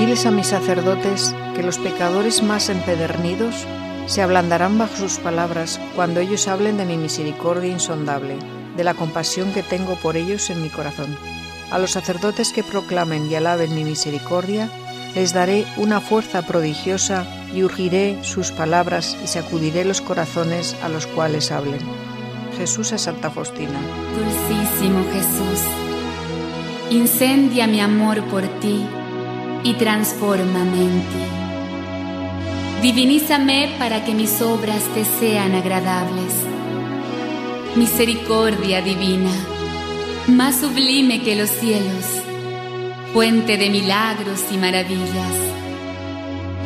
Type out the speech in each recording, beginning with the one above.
Diles a mis sacerdotes que los pecadores más empedernidos se ablandarán bajo sus palabras cuando ellos hablen de mi misericordia insondable, de la compasión que tengo por ellos en mi corazón. A los sacerdotes que proclamen y alaben mi misericordia, les daré una fuerza prodigiosa y urgiré sus palabras y sacudiré los corazones a los cuales hablen. Jesús a Santa Faustina. Dulcísimo Jesús, incendia mi amor por ti y transfórmame en ti. Divinízame para que mis obras te sean agradables. Misericordia divina, más sublime que los cielos, fuente de milagros y maravillas.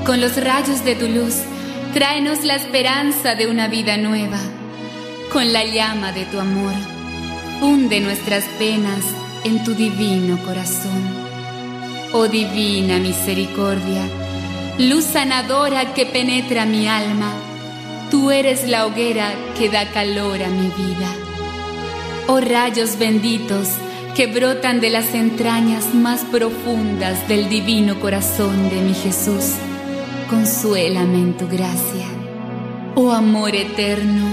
Con los rayos de tu luz, tráenos la esperanza de una vida nueva. Con la llama de tu amor, funde nuestras penas en tu divino corazón. Oh divina misericordia, luz sanadora que penetra mi alma, tú eres la hoguera que da calor a mi vida. Oh rayos benditos que brotan de las entrañas más profundas del divino corazón de mi Jesús, consuélame en tu gracia. Oh amor eterno,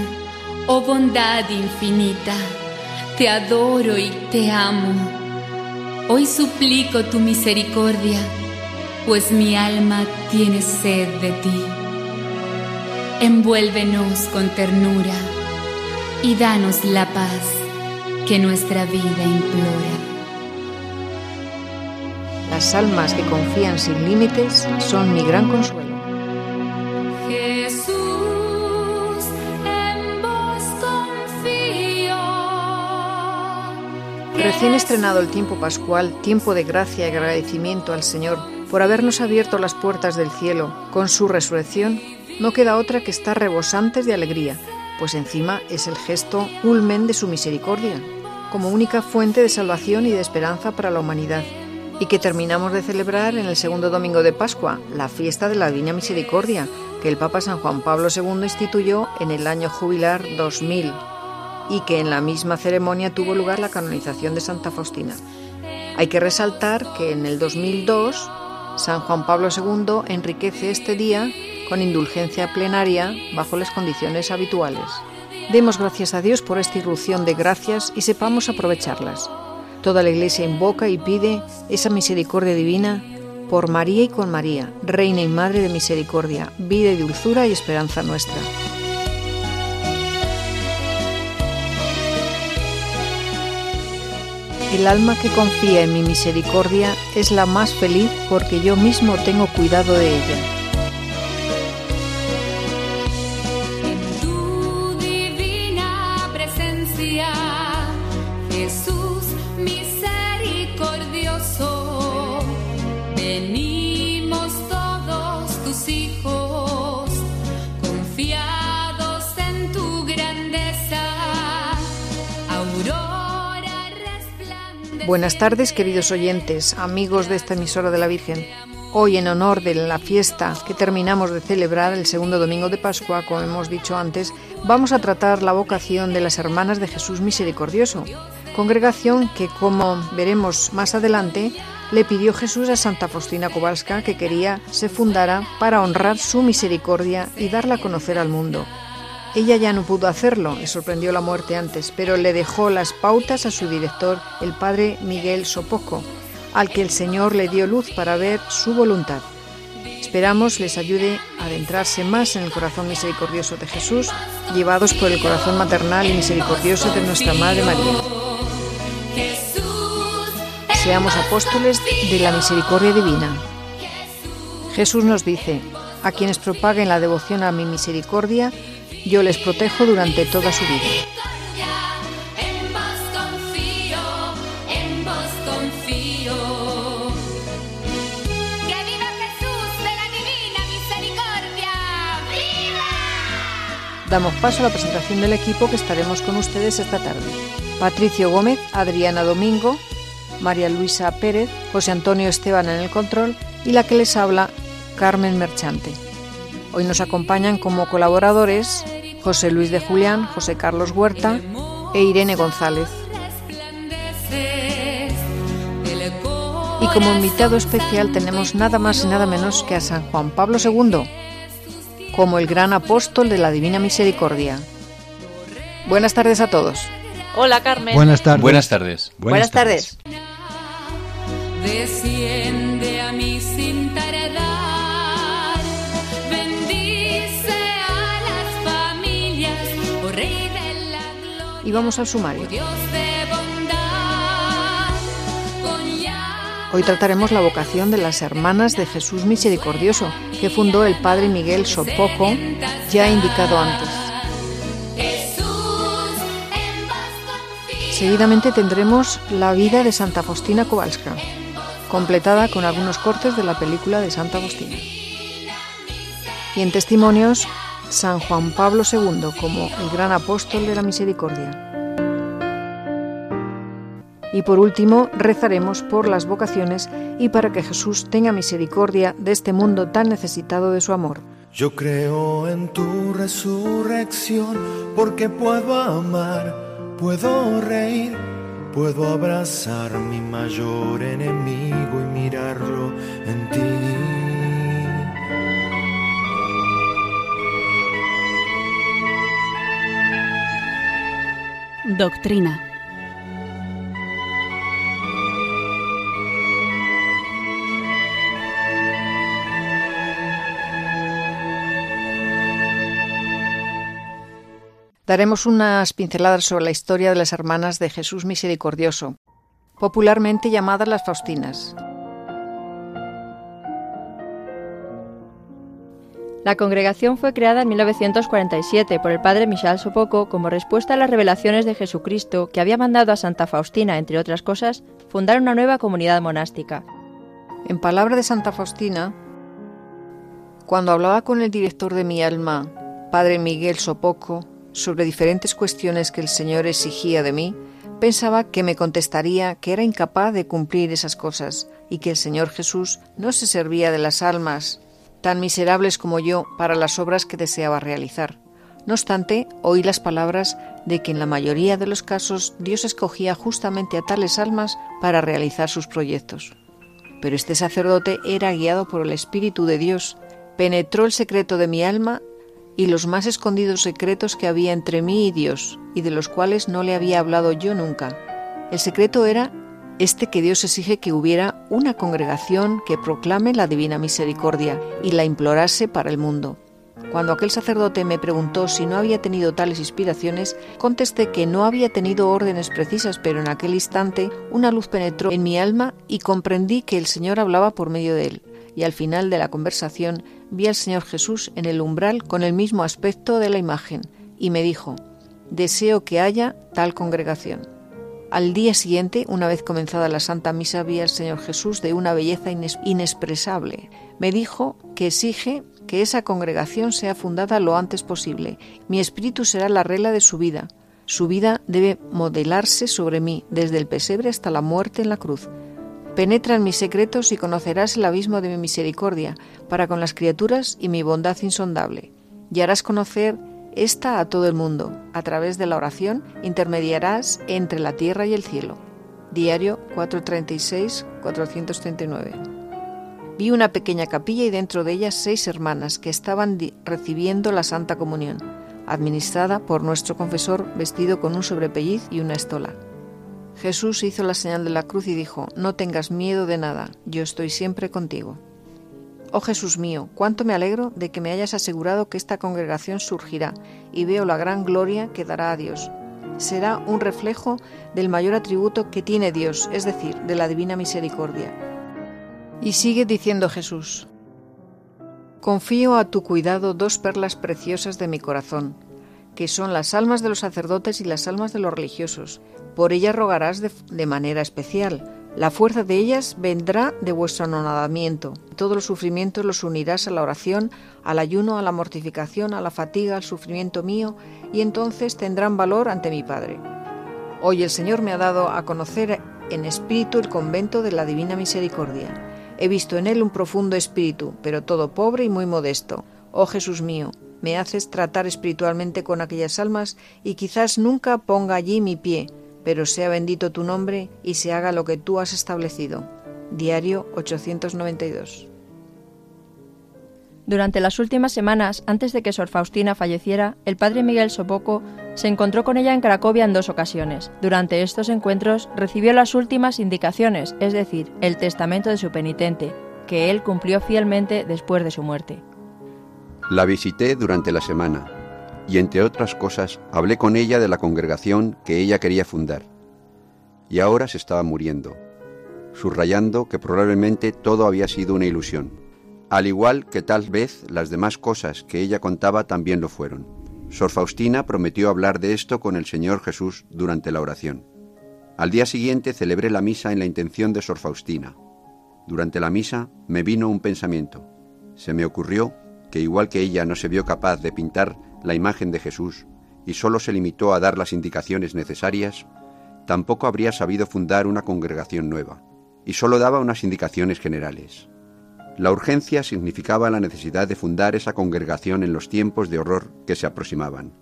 oh bondad infinita, te adoro y te amo Hoy suplico tu misericordia, pues mi alma tiene sed de ti. Envuélvenos con ternura y danos la paz que nuestra vida implora. Las almas que confían sin límites son mi gran consuelo. Recién estrenado el tiempo pascual, tiempo de gracia y agradecimiento al Señor por habernos abierto las puertas del cielo. Con su resurrección, no queda otra que estar rebosantes de alegría, pues encima es el gesto ulmen de su misericordia, como única fuente de salvación y de esperanza para la humanidad, y que terminamos de celebrar en el segundo domingo de Pascua, la fiesta de la Divina Misericordia, que el Papa San Juan Pablo II instituyó en el año jubilar 2000 y que en la misma ceremonia tuvo lugar la canonización de Santa Faustina. Hay que resaltar que en el 2002 San Juan Pablo II enriquece este día con indulgencia plenaria bajo las condiciones habituales. Demos gracias a Dios por esta irrupción de gracias y sepamos aprovecharlas. Toda la Iglesia invoca y pide esa misericordia divina por María y con María, Reina y Madre de Misericordia, vida y dulzura y esperanza nuestra. El alma que confía en mi misericordia es la más feliz porque yo mismo tengo cuidado de ella. Buenas tardes, queridos oyentes, amigos de esta emisora de la Virgen. Hoy, en honor de la fiesta que terminamos de celebrar el segundo domingo de Pascua, como hemos dicho antes, vamos a tratar la vocación de las Hermanas de Jesús Misericordioso, congregación que, como veremos más adelante, le pidió Jesús a Santa Faustina Kowalska que quería se fundara para honrar su misericordia y darla a conocer al mundo. Ella ya no pudo hacerlo, le sorprendió la muerte antes, pero le dejó las pautas a su director, el padre Miguel Sopoco, al que el Señor le dio luz para ver su voluntad. Esperamos les ayude a adentrarse más en el corazón misericordioso de Jesús, llevados por el corazón maternal y misericordioso de nuestra Madre María. Seamos apóstoles de la misericordia divina. Jesús nos dice, a quienes propaguen la devoción a mi misericordia, yo les protejo durante toda su vida. Damos paso a la presentación del equipo que estaremos con ustedes esta tarde. Patricio Gómez, Adriana Domingo, María Luisa Pérez, José Antonio Esteban en el control y la que les habla, Carmen Merchante. Hoy nos acompañan como colaboradores José Luis de Julián, José Carlos Huerta e Irene González. Y como invitado especial tenemos nada más y nada menos que a San Juan Pablo II, como el gran apóstol de la Divina Misericordia. Buenas tardes a todos. Hola Carmen. Buenas tardes. Buenas tardes. Buenas, tardes. Y vamos al sumario. Hoy trataremos la vocación de las Hermanas de Jesús Misericordioso, que fundó el Padre Miguel Sopoco, ya indicado antes. Seguidamente tendremos la vida de Santa Faustina Kowalska, completada con algunos cortes de la película de Santa Faustina. Y en testimonios, San Juan Pablo II como el gran apóstol de la misericordia. Y por último, rezaremos por las vocaciones y para que Jesús tenga misericordia de este mundo tan necesitado de su amor. Yo creo en tu resurrección porque puedo amar, puedo reír, puedo abrazar mi mayor enemigo y mirarlo en ti. Doctrina. Daremos unas pinceladas sobre la historia de las hermanas de Jesús Misericordioso, popularmente llamadas las Faustinas. La congregación fue creada en 1947 por el padre Michel Sopoco como respuesta a las revelaciones de Jesucristo que había mandado a Santa Faustina, entre otras cosas, fundar una nueva comunidad monástica. En palabra de Santa Faustina, cuando hablaba con el director de mi alma, Padre Miguel Sopoco, sobre diferentes cuestiones que el Señor exigía de mí, pensaba que me contestaría que era incapaz de cumplir esas cosas y que el Señor Jesús no se servía de las almas tan miserables como yo para las obras que deseaba realizar. No obstante, oí las palabras de que en la mayoría de los casos Dios escogía justamente a tales almas para realizar sus proyectos. Pero este sacerdote era guiado por el Espíritu de Dios, penetró el secreto de mi alma y los más escondidos secretos que había entre mí y Dios, y de los cuales no le había hablado yo nunca. El secreto era este que Dios exige que hubiera una congregación que proclame la divina misericordia y la implorase para el mundo. Cuando aquel sacerdote me preguntó si no había tenido tales inspiraciones, contesté que no había tenido órdenes precisas, pero en aquel instante una luz penetró en mi alma y comprendí que el Señor hablaba por medio de él. Y al final de la conversación vi al Señor Jesús en el umbral con el mismo aspecto de la imagen, y me dijo, Deseo que haya tal congregación. Al día siguiente, una vez comenzada la Santa Misa, vi al Señor Jesús de una belleza inexpresable. Me dijo que exige que esa congregación sea fundada lo antes posible. Mi espíritu será la regla de su vida. Su vida debe modelarse sobre mí, desde el pesebre hasta la muerte en la cruz. Penetra en mis secretos y conocerás el abismo de mi misericordia para con las criaturas y mi bondad insondable. Y harás conocer esta a todo el mundo. A través de la oración intermediarás entre la tierra y el cielo. Diario 436-439. Vi una pequeña capilla y dentro de ella seis hermanas que estaban recibiendo la Santa Comunión, administrada por nuestro confesor vestido con un sobrepelliz y una estola. Jesús hizo la señal de la cruz y dijo, No tengas miedo de nada, yo estoy siempre contigo. Oh Jesús mío, cuánto me alegro de que me hayas asegurado que esta congregación surgirá y veo la gran gloria que dará a Dios. Será un reflejo del mayor atributo que tiene Dios, es decir, de la divina misericordia. Y sigue diciendo Jesús, Confío a tu cuidado dos perlas preciosas de mi corazón, que son las almas de los sacerdotes y las almas de los religiosos. Por ellas rogarás de, de manera especial, La fuerza de ellas vendrá de vuestro anonadamiento. Todos los sufrimientos los unirás a la oración, al ayuno, a la mortificación, a la fatiga, al sufrimiento mío, y entonces tendrán valor ante mi Padre. Hoy el Señor me ha dado a conocer en espíritu el convento de la Divina Misericordia. He visto en él un profundo espíritu, pero todo pobre y muy modesto. Oh Jesús mío, me haces tratar espiritualmente con aquellas almas y quizás nunca ponga allí mi pie, pero sea bendito tu nombre y se haga lo que tú has establecido. Diario 892. Durante las últimas semanas, antes de que Sor Faustina falleciera, el padre Miguel Sopoco se encontró con ella en Cracovia en dos ocasiones. Durante estos encuentros recibió las últimas indicaciones, es decir, el testamento de su penitente, que él cumplió fielmente después de su muerte. La visité durante la semana y entre otras cosas hablé con ella de la congregación que ella quería fundar. Y ahora se estaba muriendo, subrayando que probablemente todo había sido una ilusión, al igual que tal vez las demás cosas que ella contaba también lo fueron. Sor Faustina prometió hablar de esto con el Señor Jesús durante la oración. Al día siguiente celebré la misa en la intención de Sor Faustina. Durante la misa me vino un pensamiento. Se me ocurrió que igual que ella no se vio capaz de pintar la imagen de Jesús y solo se limitó a dar las indicaciones necesarias, tampoco habría sabido fundar una congregación nueva, y solo daba unas indicaciones generales. La urgencia significaba la necesidad de fundar esa congregación en los tiempos de horror que se aproximaban.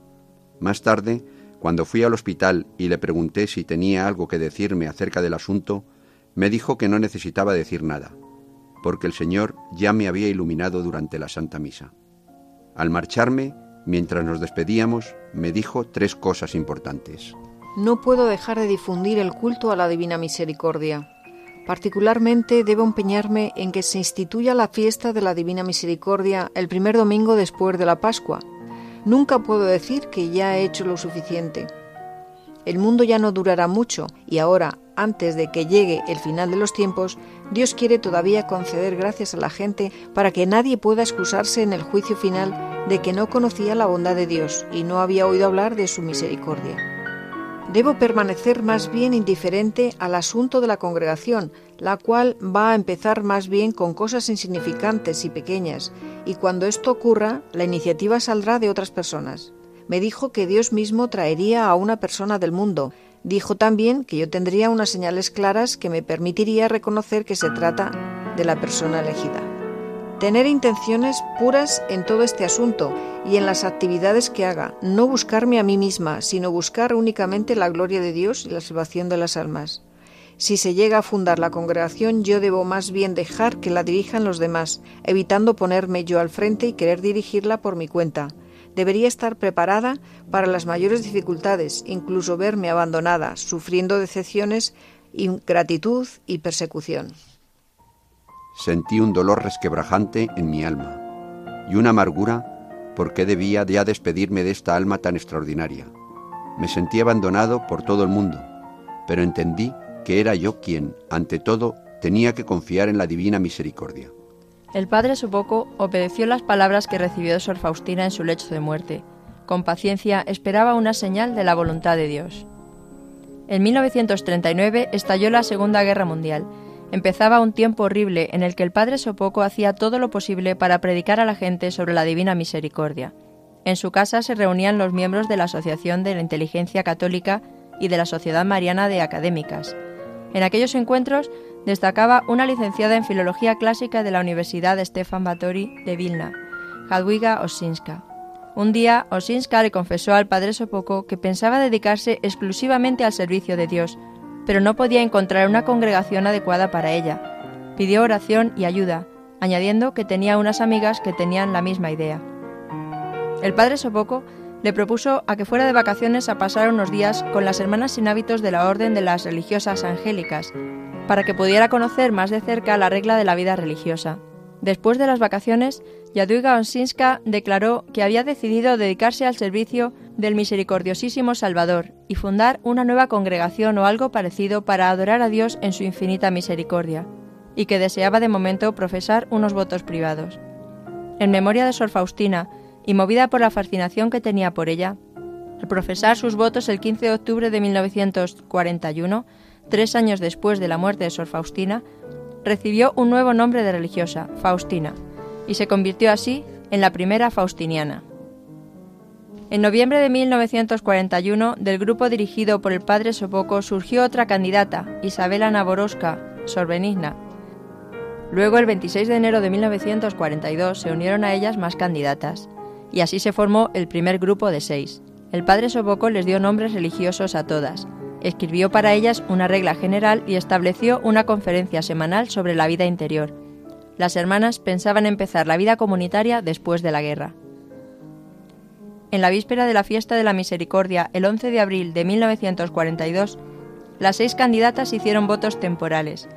Más tarde, cuando fui al hospital y le pregunté si tenía algo que decirme acerca del asunto, me dijo que no necesitaba decir nada, porque el Señor ya me había iluminado durante la Santa Misa. Al marcharme, Mientras nos despedíamos, me dijo tres cosas importantes. No puedo dejar de difundir el culto a la Divina Misericordia. Particularmente debo empeñarme en que se instituya la fiesta de la Divina Misericordia el primer domingo después de la Pascua. Nunca puedo decir que ya he hecho lo suficiente. El mundo ya no durará mucho y ahora, antes de que llegue el final de los tiempos, Dios quiere todavía conceder gracias a la gente para que nadie pueda excusarse en el juicio final de que no conocía la bondad de Dios y no había oído hablar de su misericordia. Debo permanecer más bien indiferente al asunto de la congregación, la cual va a empezar más bien con cosas insignificantes y pequeñas, y cuando esto ocurra, la iniciativa saldrá de otras personas. Me dijo que Dios mismo traería a una persona del mundo. Dijo también que yo tendría unas señales claras que me permitiría reconocer que se trata de la persona elegida. Tener intenciones puras en todo este asunto y en las actividades que haga, no buscarme a mí misma, sino buscar únicamente la gloria de Dios y la salvación de las almas. Si se llega a fundar la congregación, yo debo más bien dejar que la dirijan los demás, evitando ponerme yo al frente y querer dirigirla por mi cuenta. Debería estar preparada para las mayores dificultades, incluso verme abandonada, sufriendo decepciones, ingratitud y persecución sentí un dolor resquebrajante en mi alma y una amargura porque debía ya despedirme de esta alma tan extraordinaria. Me sentí abandonado por todo el mundo, pero entendí que era yo quien, ante todo, tenía que confiar en la divina misericordia. El padre Sopoco obedeció las palabras que recibió de Sor Faustina en su lecho de muerte. Con paciencia esperaba una señal de la voluntad de Dios. En 1939 estalló la Segunda Guerra Mundial Empezaba un tiempo horrible en el que el padre Sopoco hacía todo lo posible para predicar a la gente sobre la divina misericordia. En su casa se reunían los miembros de la Asociación de la Inteligencia Católica y de la Sociedad Mariana de Académicas. En aquellos encuentros destacaba una licenciada en Filología Clásica de la Universidad Stefan Batory de Vilna, Jadwiga Osinska. Un día, Osinska le confesó al padre Sopoco que pensaba dedicarse exclusivamente al servicio de Dios, pero no podía encontrar una congregación adecuada para ella. Pidió oración y ayuda, añadiendo que tenía unas amigas que tenían la misma idea. El padre Sopoco le propuso a que fuera de vacaciones a pasar unos días con las hermanas sin hábitos de la Orden de las Religiosas Angélicas, para que pudiera conocer más de cerca la regla de la vida religiosa. Después de las vacaciones, Jadwiga Onsinska declaró que había decidido dedicarse al servicio del misericordiosísimo Salvador y fundar una nueva congregación o algo parecido para adorar a Dios en su infinita misericordia, y que deseaba de momento profesar unos votos privados. En memoria de Sor Faustina, y movida por la fascinación que tenía por ella, al profesar sus votos el 15 de octubre de 1941, tres años después de la muerte de Sor Faustina, recibió un nuevo nombre de religiosa, Faustina, y se convirtió así en la primera faustiniana. En noviembre de 1941, del grupo dirigido por el padre Sopoco surgió otra candidata, Isabela Sor Benigna. Luego, el 26 de enero de 1942, se unieron a ellas más candidatas, y así se formó el primer grupo de seis. El padre Sopoco les dio nombres religiosos a todas, escribió para ellas una regla general y estableció una conferencia semanal sobre la vida interior. Las hermanas pensaban empezar la vida comunitaria después de la guerra. En la víspera de la fiesta de la Misericordia, el 11 de abril de 1942, las seis candidatas hicieron votos temporales,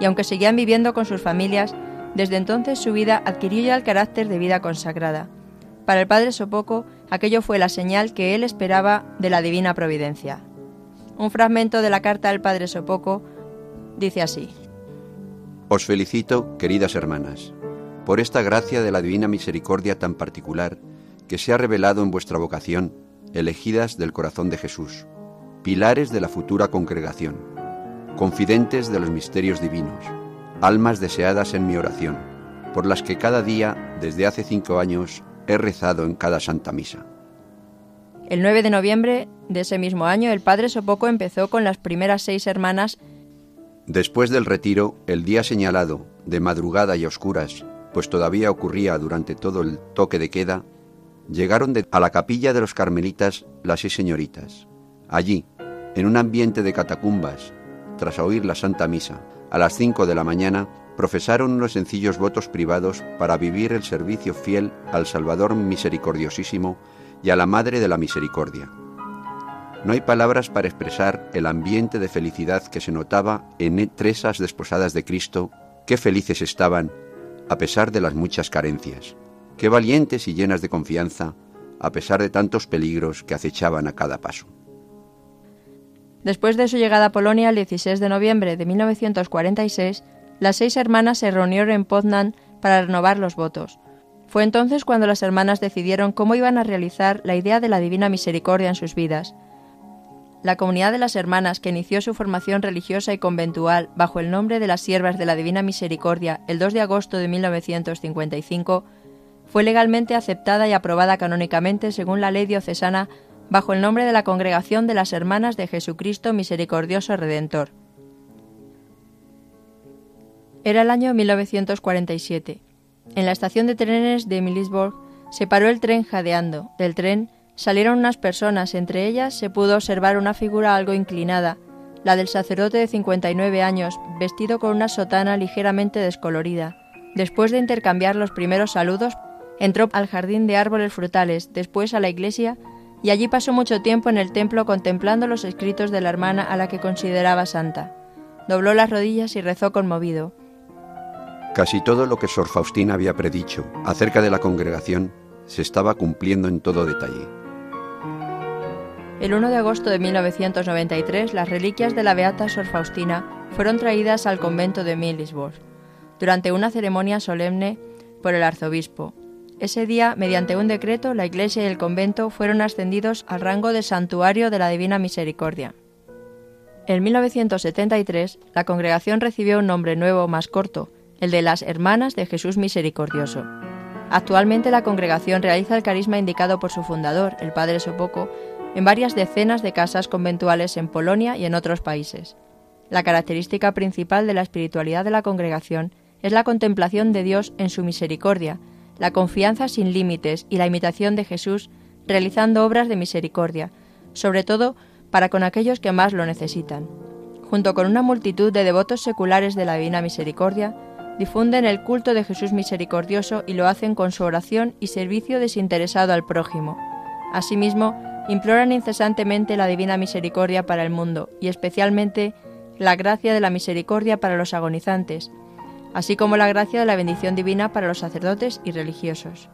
y aunque seguían viviendo con sus familias, desde entonces su vida adquirió ya el carácter de vida consagrada. Para el padre Sopoco, aquello fue la señal que él esperaba de la divina providencia. Un fragmento de la carta del padre Sopoco dice así. Os felicito, queridas hermanas, por esta gracia de la divina misericordia tan particular que se ha revelado en vuestra vocación, elegidas del corazón de Jesús, pilares de la futura congregación, confidentes de los misterios divinos, almas deseadas en mi oración, por las que cada día, desde hace cinco años, he rezado en cada Santa Misa. El 9 de noviembre de ese mismo año, el padre Sopoco empezó con las primeras seis hermanas. Después del retiro, el día señalado, de madrugada y oscuras, pues todavía ocurría durante todo el toque de queda, llegaron a la capilla de los carmelitas las seis señoritas. Allí, en un ambiente de catacumbas, tras oír la Santa Misa, a las cinco de la mañana, profesaron unos sencillos votos privados para vivir el servicio fiel al Salvador misericordiosísimo y a la Madre de la Misericordia. No hay palabras para expresar el ambiente de felicidad que se notaba en tresas desposadas de Cristo, qué felices estaban, a pesar de las muchas carencias qué valientes y llenas de confianza, a pesar de tantos peligros que acechaban a cada paso. Después de su llegada a Polonia el 16 de noviembre de 1946, las seis hermanas se reunieron en Poznan para renovar los votos. Fue entonces cuando las hermanas decidieron cómo iban a realizar la idea de la Divina Misericordia en sus vidas. La comunidad de las hermanas, que inició su formación religiosa y conventual bajo el nombre de las Siervas de la Divina Misericordia el 2 de agosto de 1955, fue legalmente aceptada y aprobada canónicamente según la ley diocesana bajo el nombre de la Congregación de las Hermanas de Jesucristo Misericordioso Redentor. Era el año 1947. En la estación de trenes de Milisborg se paró el tren jadeando. Del tren salieron unas personas, entre ellas se pudo observar una figura algo inclinada, la del sacerdote de 59 años, vestido con una sotana ligeramente descolorida. Después de intercambiar los primeros saludos, Entró al jardín de árboles frutales, después a la iglesia, y allí pasó mucho tiempo en el templo contemplando los escritos de la hermana a la que consideraba santa. Dobló las rodillas y rezó conmovido. Casi todo lo que Sor Faustina había predicho acerca de la congregación se estaba cumpliendo en todo detalle. El 1 de agosto de 1993, las reliquias de la beata Sor Faustina fueron traídas al convento de Milisborg, durante una ceremonia solemne por el arzobispo, ese día, mediante un decreto, la iglesia y el convento fueron ascendidos al rango de santuario de la Divina Misericordia. En 1973, la congregación recibió un nombre nuevo más corto, el de las Hermanas de Jesús Misericordioso. Actualmente la congregación realiza el carisma indicado por su fundador, el Padre Sopoco, en varias decenas de casas conventuales en Polonia y en otros países. La característica principal de la espiritualidad de la congregación es la contemplación de Dios en su misericordia, la confianza sin límites y la imitación de Jesús realizando obras de misericordia, sobre todo para con aquellos que más lo necesitan. Junto con una multitud de devotos seculares de la Divina Misericordia, difunden el culto de Jesús misericordioso y lo hacen con su oración y servicio desinteresado al prójimo. Asimismo, imploran incesantemente la Divina Misericordia para el mundo y especialmente la gracia de la misericordia para los agonizantes, así como la gracia de la bendición divina para los sacerdotes y religiosos.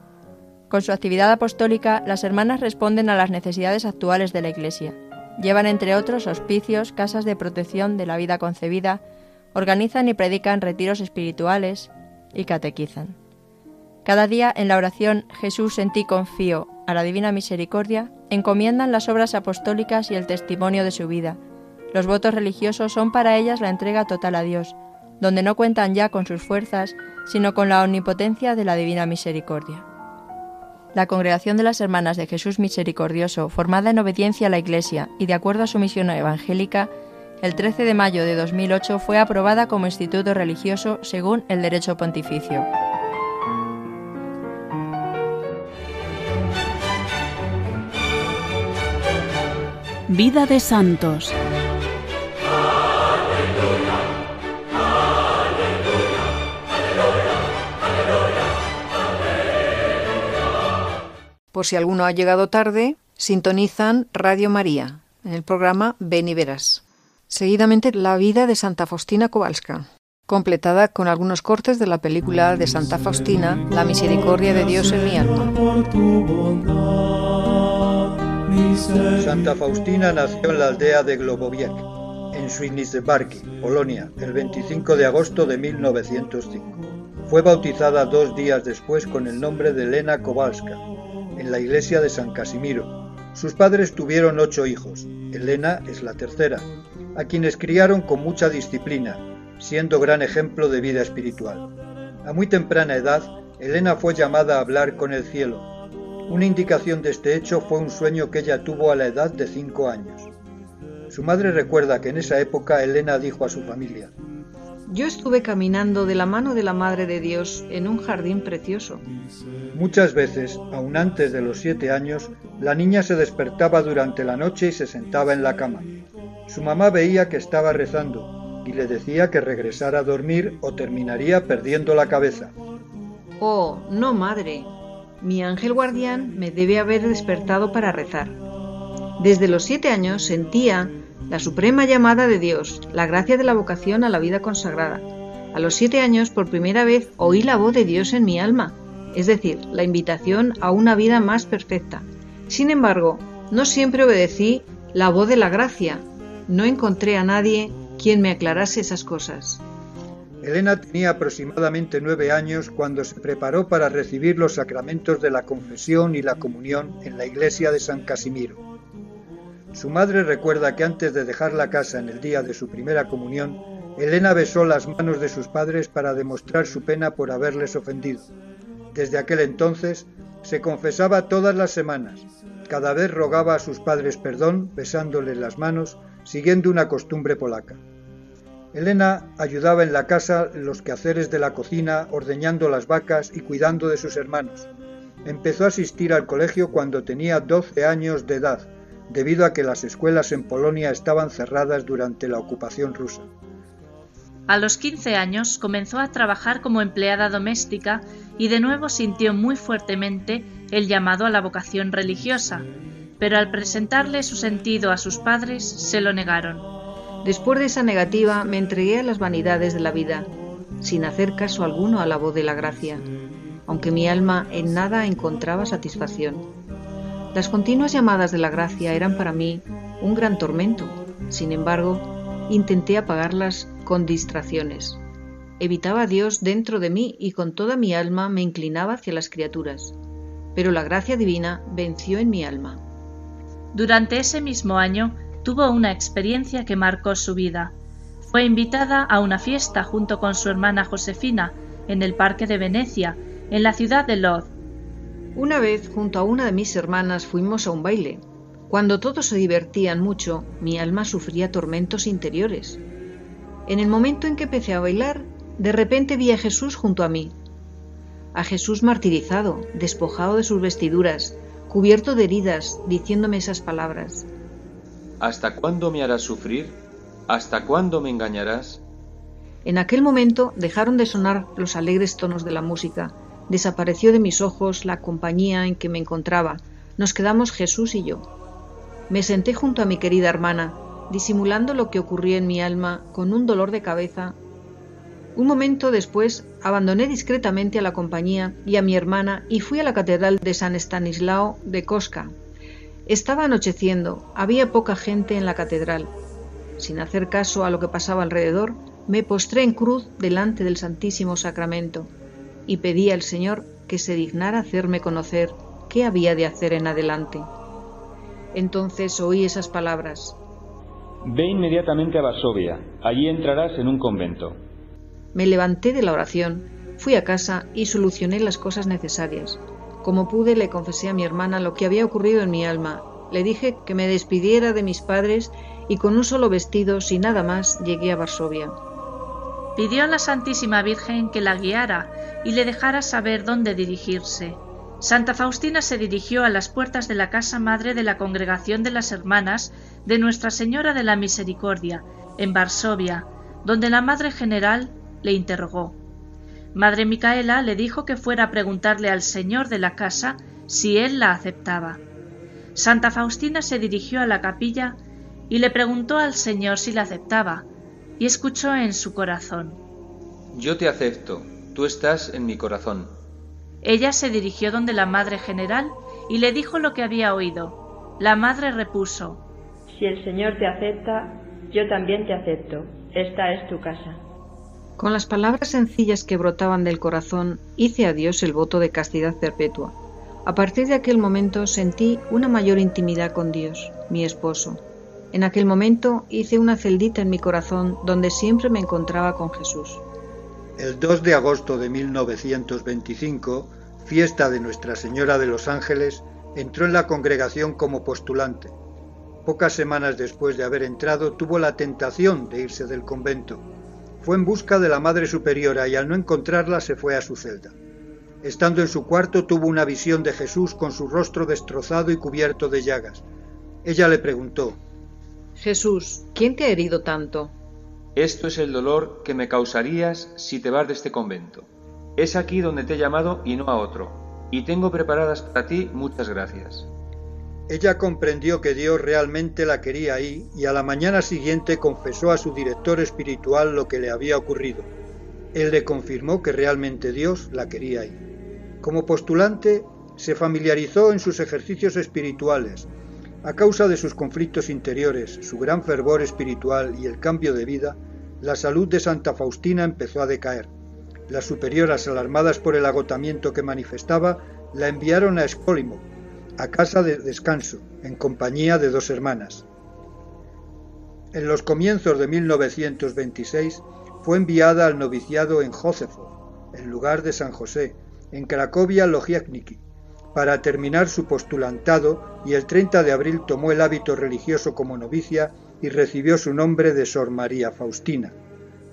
Con su actividad apostólica, las hermanas responden a las necesidades actuales de la Iglesia. Llevan, entre otros, hospicios, casas de protección de la vida concebida, organizan y predican retiros espirituales y catequizan. Cada día en la oración Jesús en ti confío a la Divina Misericordia, encomiendan las obras apostólicas y el testimonio de su vida, Los votos religiosos son para ellas la entrega total a Dios, donde no cuentan ya con sus fuerzas, sino con la omnipotencia de la Divina Misericordia. La Congregación de las Hermanas de Jesús Misericordioso, formada en obediencia a la Iglesia y de acuerdo a su misión evangélica, el 13 de mayo de 2008 fue aprobada como instituto religioso según el derecho pontificio. Vida de Santos. Por si alguno ha llegado tarde, sintonizan Radio María en el programa Ven y Verás. Seguidamente la vida de Santa Faustina Kowalska, completada con algunos cortes de la película de Santa Faustina, La misericordia de Dios en mi alma. Santa Faustina nació en la aldea de Globowiec, en Świnicebarki, Polonia, el 25 de agosto de 1905. Fue bautizada dos días después con el nombre de Elena Kowalska, en la iglesia de San Casimiro. Sus padres tuvieron ocho hijos, Elena es la tercera, a quienes criaron con mucha disciplina, siendo gran ejemplo de vida espiritual. A muy temprana edad, Elena fue llamada a hablar con el cielo. Una indicación de este hecho fue un sueño que ella tuvo a la edad de cinco años. Su madre recuerda que en esa época Elena dijo a su familia, yo estuve caminando de la mano de la Madre de Dios en un jardín precioso. Muchas veces, aun antes de los siete años, la niña se despertaba durante la noche y se sentaba en la cama. Su mamá veía que estaba rezando y le decía que regresara a dormir o terminaría perdiendo la cabeza. Oh, no, madre. Mi ángel guardián me debe haber despertado para rezar. Desde los siete años sentía la suprema llamada de Dios, la gracia de la vocación a la vida consagrada. A los siete años, por primera vez, oí la voz de Dios en mi alma, es decir, la invitación a una vida más perfecta. Sin embargo, no siempre obedecí la voz de la gracia. No encontré a nadie quien me aclarase esas cosas. Elena tenía aproximadamente nueve años cuando se preparó para recibir los sacramentos de la confesión y la comunión en la iglesia de San Casimiro. Su madre recuerda que antes de dejar la casa en el día de su primera comunión, Elena besó las manos de sus padres para demostrar su pena por haberles ofendido. Desde aquel entonces se confesaba todas las semanas. Cada vez rogaba a sus padres perdón besándoles las manos, siguiendo una costumbre polaca. Elena ayudaba en la casa los quehaceres de la cocina, ordeñando las vacas y cuidando de sus hermanos. Empezó a asistir al colegio cuando tenía 12 años de edad debido a que las escuelas en Polonia estaban cerradas durante la ocupación rusa. A los 15 años comenzó a trabajar como empleada doméstica y de nuevo sintió muy fuertemente el llamado a la vocación religiosa, pero al presentarle su sentido a sus padres se lo negaron. Después de esa negativa me entregué a las vanidades de la vida, sin hacer caso alguno a la voz de la gracia, aunque mi alma en nada encontraba satisfacción. Las continuas llamadas de la gracia eran para mí un gran tormento. Sin embargo, intenté apagarlas con distracciones. Evitaba a Dios dentro de mí y con toda mi alma me inclinaba hacia las criaturas. Pero la gracia divina venció en mi alma. Durante ese mismo año tuvo una experiencia que marcó su vida. Fue invitada a una fiesta junto con su hermana Josefina en el Parque de Venecia, en la ciudad de Lodz, una vez, junto a una de mis hermanas, fuimos a un baile. Cuando todos se divertían mucho, mi alma sufría tormentos interiores. En el momento en que empecé a bailar, de repente vi a Jesús junto a mí. A Jesús martirizado, despojado de sus vestiduras, cubierto de heridas, diciéndome esas palabras. ¿Hasta cuándo me harás sufrir? ¿Hasta cuándo me engañarás? En aquel momento dejaron de sonar los alegres tonos de la música Desapareció de mis ojos la compañía en que me encontraba. Nos quedamos Jesús y yo. Me senté junto a mi querida hermana, disimulando lo que ocurría en mi alma con un dolor de cabeza. Un momento después abandoné discretamente a la compañía y a mi hermana y fui a la catedral de San Estanislao de Cosca. Estaba anocheciendo, había poca gente en la catedral. Sin hacer caso a lo que pasaba alrededor, me postré en cruz delante del Santísimo Sacramento y pedí al Señor que se dignara hacerme conocer qué había de hacer en adelante. Entonces oí esas palabras. Ve inmediatamente a Varsovia. Allí entrarás en un convento. Me levanté de la oración, fui a casa y solucioné las cosas necesarias. Como pude le confesé a mi hermana lo que había ocurrido en mi alma. Le dije que me despidiera de mis padres y con un solo vestido, sin nada más, llegué a Varsovia. Pidió a la Santísima Virgen que la guiara y le dejara saber dónde dirigirse. Santa Faustina se dirigió a las puertas de la casa madre de la Congregación de las Hermanas de Nuestra Señora de la Misericordia, en Varsovia, donde la Madre General le interrogó. Madre Micaela le dijo que fuera a preguntarle al señor de la casa si él la aceptaba. Santa Faustina se dirigió a la capilla y le preguntó al señor si la aceptaba, y escuchó en su corazón. Yo te acepto, tú estás en mi corazón. Ella se dirigió donde la Madre General y le dijo lo que había oído. La Madre repuso, Si el Señor te acepta, yo también te acepto. Esta es tu casa. Con las palabras sencillas que brotaban del corazón, hice a Dios el voto de castidad perpetua. A partir de aquel momento sentí una mayor intimidad con Dios, mi esposo. En aquel momento hice una celdita en mi corazón donde siempre me encontraba con Jesús. El 2 de agosto de 1925, fiesta de Nuestra Señora de los Ángeles, entró en la congregación como postulante. Pocas semanas después de haber entrado, tuvo la tentación de irse del convento fue en busca de la Madre Superiora y al no encontrarla se fue a su celda. Estando en su cuarto tuvo una visión de Jesús con su rostro destrozado y cubierto de llagas. Ella le preguntó, Jesús, ¿quién te ha herido tanto? Esto es el dolor que me causarías si te vas de este convento. Es aquí donde te he llamado y no a otro, y tengo preparadas para ti muchas gracias. Ella comprendió que Dios realmente la quería ahí y a la mañana siguiente confesó a su director espiritual lo que le había ocurrido. Él le confirmó que realmente Dios la quería ahí. Como postulante, se familiarizó en sus ejercicios espirituales. A causa de sus conflictos interiores, su gran fervor espiritual y el cambio de vida, la salud de Santa Faustina empezó a decaer. Las superioras, alarmadas por el agotamiento que manifestaba, la enviaron a Escólimo, a casa de descanso, en compañía de dos hermanas. En los comienzos de 1926 fue enviada al noviciado en Józefo, en lugar de San José, en Cracovia Logiecniki, para terminar su postulantado y el 30 de abril tomó el hábito religioso como novicia y recibió su nombre de Sor María Faustina.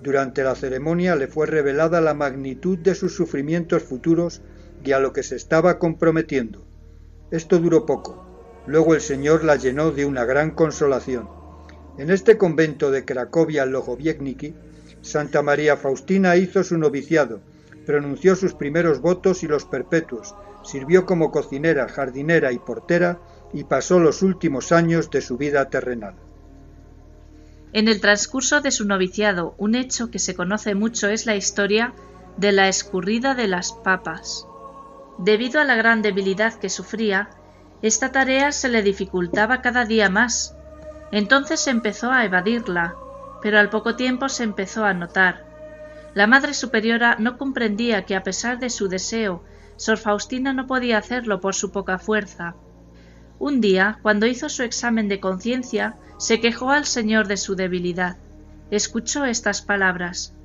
Durante la ceremonia le fue revelada la magnitud de sus sufrimientos futuros y a lo que se estaba comprometiendo. Esto duró poco. Luego el Señor la llenó de una gran consolación. En este convento de Cracovia Logoviecniki, Santa María Faustina hizo su noviciado, pronunció sus primeros votos y los perpetuos, sirvió como cocinera, jardinera y portera y pasó los últimos años de su vida terrenal. En el transcurso de su noviciado, un hecho que se conoce mucho es la historia de la escurrida de las papas. Debido a la gran debilidad que sufría, esta tarea se le dificultaba cada día más. Entonces empezó a evadirla, pero al poco tiempo se empezó a notar. La Madre Superiora no comprendía que a pesar de su deseo, Sor Faustina no podía hacerlo por su poca fuerza. Un día, cuando hizo su examen de conciencia, se quejó al Señor de su debilidad. Escuchó estas palabras.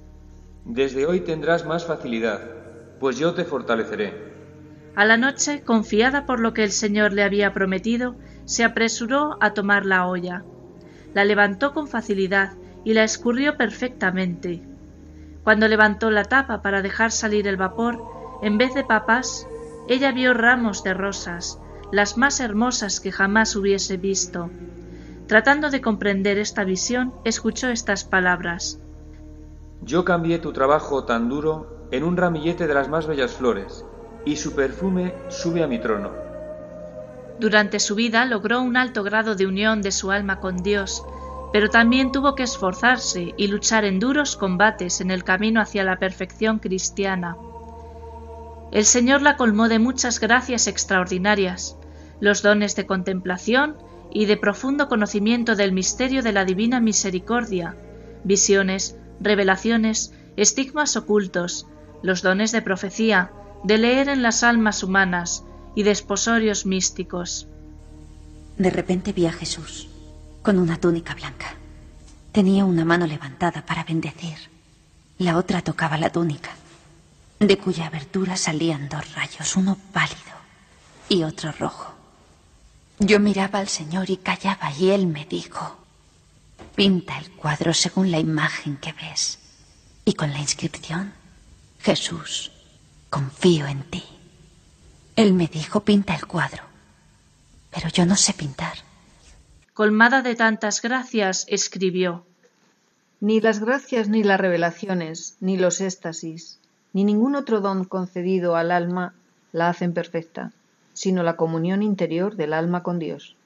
Desde hoy tendrás más facilidad, pues yo te fortaleceré. A la noche, confiada por lo que el Señor le había prometido, se apresuró a tomar la olla. La levantó con facilidad y la escurrió perfectamente. Cuando levantó la tapa para dejar salir el vapor, en vez de papas, ella vio ramos de rosas, las más hermosas que jamás hubiese visto. Tratando de comprender esta visión, escuchó estas palabras. Yo cambié tu trabajo tan duro en un ramillete de las más bellas flores, y su perfume sube a mi trono. Durante su vida logró un alto grado de unión de su alma con Dios, pero también tuvo que esforzarse y luchar en duros combates en el camino hacia la perfección cristiana. El Señor la colmó de muchas gracias extraordinarias, los dones de contemplación y de profundo conocimiento del misterio de la divina misericordia, visiones, revelaciones, estigmas ocultos, los dones de profecía, de leer en las almas humanas y de místicos. De repente vi a Jesús con una túnica blanca. Tenía una mano levantada para bendecir. La otra tocaba la túnica, de cuya abertura salían dos rayos, uno pálido y otro rojo. Yo miraba al Señor y callaba y Él me dijo, pinta el cuadro según la imagen que ves y con la inscripción, Jesús, confío en ti. Él me dijo, pinta el cuadro, pero yo no sé pintar. Colmada de tantas gracias, escribió. Ni las gracias ni las revelaciones, ni los éxtasis, ni ningún otro don concedido al alma la hacen perfecta, sino la comunión interior del alma con Dios.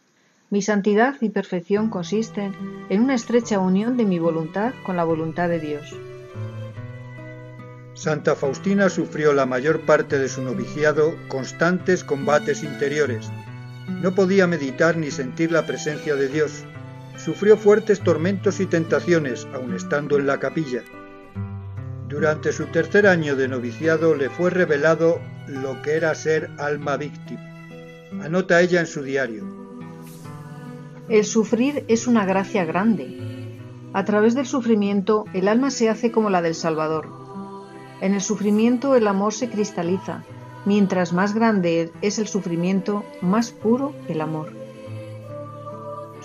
Mi santidad y perfección consisten en una estrecha unión de mi voluntad con la voluntad de Dios. Santa Faustina sufrió la mayor parte de su noviciado constantes combates interiores, no podía meditar ni sentir la presencia de Dios. Sufrió fuertes tormentos y tentaciones, aun estando en la capilla. Durante su tercer año de noviciado le fue revelado lo que era ser alma víctima. Anota ella en su diario. El sufrir es una gracia grande. A través del sufrimiento el alma se hace como la del Salvador. En el sufrimiento el amor se cristaliza, Mientras más grande es el sufrimiento, más puro el amor.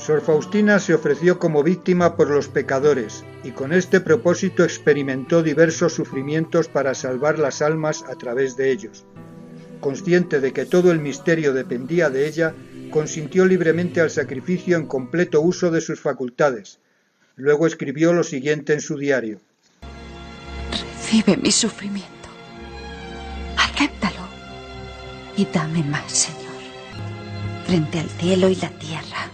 Sor Faustina se ofreció como víctima por los pecadores y con este propósito experimentó diversos sufrimientos para salvar las almas a través de ellos. Consciente de que todo el misterio dependía de ella, consintió libremente al sacrificio en completo uso de sus facultades. Luego escribió lo siguiente en su diario. Recibe mi sufrimiento. Acéptalo y dame más, Señor, frente al cielo y la tierra,